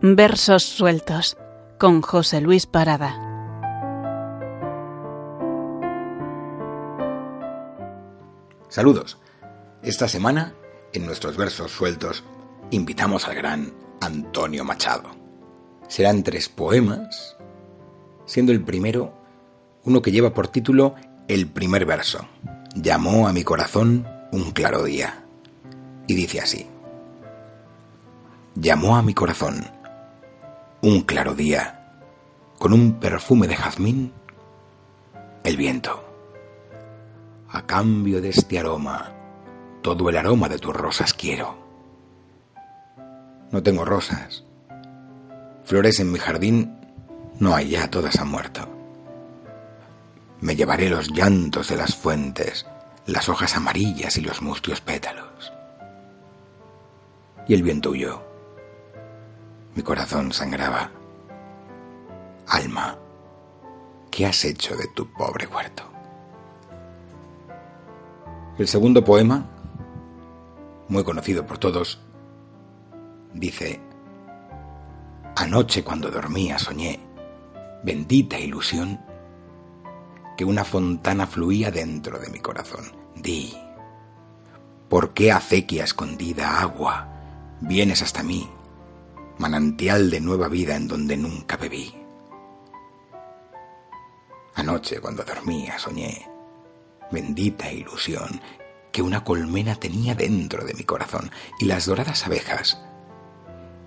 Versos sueltos con José Luis Parada. Saludos. Esta semana, en nuestros versos sueltos, invitamos al gran Antonio Machado. Serán tres poemas, siendo el primero uno que lleva por título El primer verso. Llamó a mi corazón un claro día. Y dice así. Llamó a mi corazón un claro día, con un perfume de jazmín, el viento. A cambio de este aroma, todo el aroma de tus rosas quiero. No tengo rosas. Flores en mi jardín no hay ya, todas han muerto. Me llevaré los llantos de las fuentes, las hojas amarillas y los mustios pétalos. Y el viento huyó. Mi corazón sangraba. Alma, ¿qué has hecho de tu pobre huerto? El segundo poema, muy conocido por todos, dice, Anoche cuando dormía soñé, bendita ilusión, que una fontana fluía dentro de mi corazón. Di, ¿por qué acequia escondida agua vienes hasta mí, manantial de nueva vida en donde nunca bebí? Anoche cuando dormía soñé, bendita ilusión, que una colmena tenía dentro de mi corazón y las doradas abejas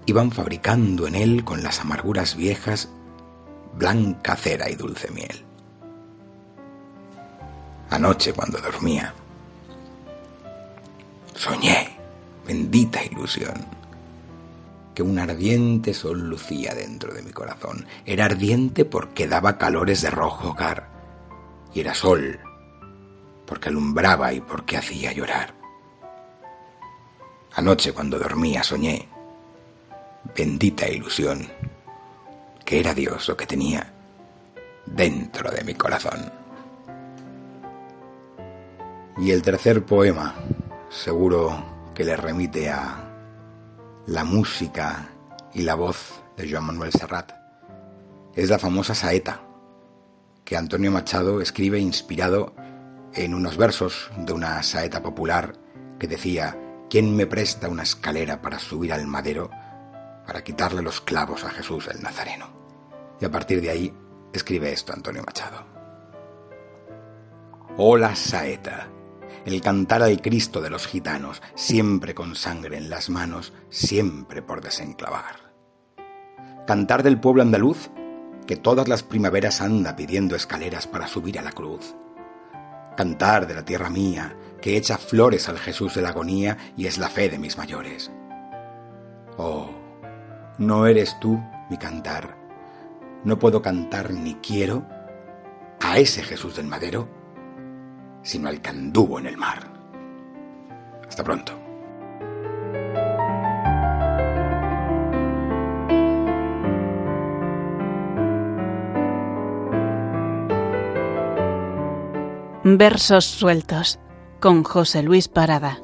iban fabricando en él con las amarguras viejas blanca cera y dulce miel anoche cuando dormía. Soñé, bendita ilusión, un ardiente sol lucía dentro de mi corazón. Era ardiente porque daba calores de rojo hogar, y era sol porque alumbraba y porque hacía llorar. Anoche cuando dormía soñé, bendita ilusión, que era Dios lo que tenía dentro de mi corazón. Y el tercer poema, seguro que le remite a la música y la voz de Joan Manuel Serrat, es la famosa saeta, que Antonio Machado escribe inspirado en unos versos de una saeta popular que decía, ¿quién me presta una escalera para subir al madero para quitarle los clavos a Jesús el Nazareno? Y a partir de ahí escribe esto Antonio Machado. Hola saeta, el cantar al Cristo de los gitanos, siempre con sangre en las manos, siempre por desenclavar. Cantar del pueblo andaluz, que todas las primaveras anda pidiendo escaleras para subir a la cruz. Cantar de la tierra mía, que echa flores al Jesús de la agonía y es la fe de mis mayores. Oh, no eres tú mi cantar. No puedo cantar ni quiero a ese Jesús del madero sino al que anduvo en el mar. Hasta pronto. Versos sueltos con José Luis Parada.